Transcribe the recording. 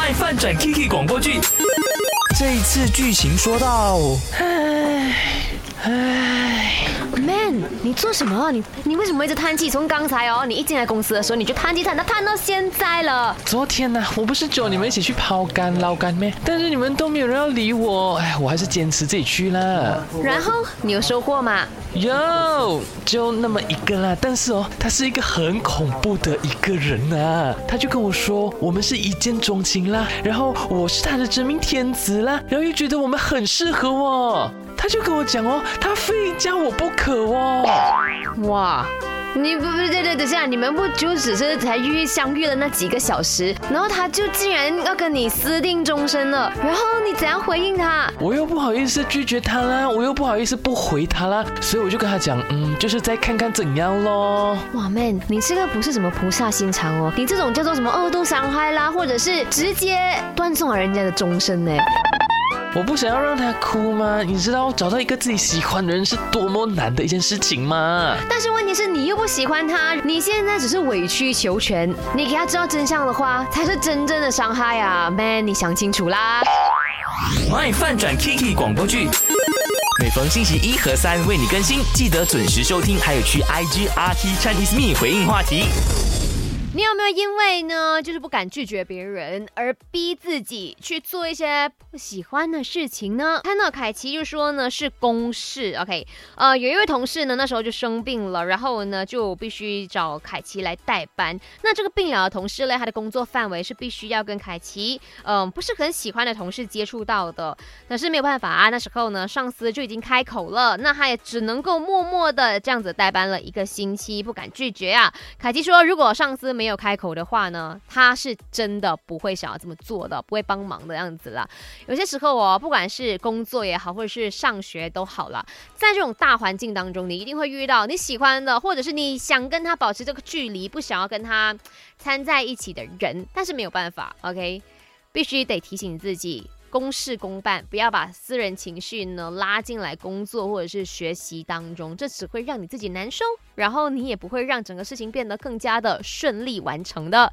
卖饭转 Kiki 广播剧，这一次剧情说到，唉唉，Man，你做什么？你你为什么一直叹气？从刚才哦，你一进来公司的时候你就叹气叹，到叹到现在了。昨天呢，我不是叫你们一起去抛竿捞竿咩？但是你们都没有人要理我，哎，我还是坚持自己去啦。然后你有收获吗？有，就那么一个啦。但是哦，他是一个很恐怖的一个人啊。他就跟我说，我们是一见钟情啦，然后我是他的真命天子啦，然后又觉得我们很适合哦。他就跟我讲哦，他非加我不可哦。哇，你不不对对等下，你们不就只是才遇相遇了那几个小时，然后他就竟然要跟你私定终身了，然后你怎样回应他？我又不好意思拒绝他啦，我又不好意思不回他啦，所以我就跟他讲，嗯，就是再看看怎样咯。哇，man，你这个不是什么菩萨心肠哦，你这种叫做什么恶度伤害啦，或者是直接断送了人家的终身呢？我不想要让他哭吗？你知道找到一个自己喜欢的人是多么难的一件事情吗？但是问题是你又不喜欢他，你现在只是委曲求全。你给他知道真相的话，才是真正的伤害啊，man！你想清楚啦。卖翻转 Kiki 广播剧，每逢星期一和三为你更新，记得准时收听，还有去 IG RT Chinese Me 回应话题。你有没有因为呢，就是不敢拒绝别人，而逼自己去做一些不喜欢的事情呢？看到凯奇就说呢是公事，OK，呃，有一位同事呢那时候就生病了，然后呢就必须找凯奇来代班。那这个病了的同事呢，他的工作范围是必须要跟凯奇，嗯，不是很喜欢的同事接触到的。但是没有办法啊，那时候呢上司就已经开口了，那他也只能够默默的这样子代班了一个星期，不敢拒绝啊。凯奇说，如果上司没有开口的话呢，他是真的不会想要这么做的，不会帮忙的样子啦。有些时候哦，不管是工作也好，或者是上学都好了，在这种大环境当中，你一定会遇到你喜欢的，或者是你想跟他保持这个距离，不想要跟他掺在一起的人，但是没有办法，OK，必须得提醒自己。公事公办，不要把私人情绪呢拉进来工作或者是学习当中，这只会让你自己难受，然后你也不会让整个事情变得更加的顺利完成的。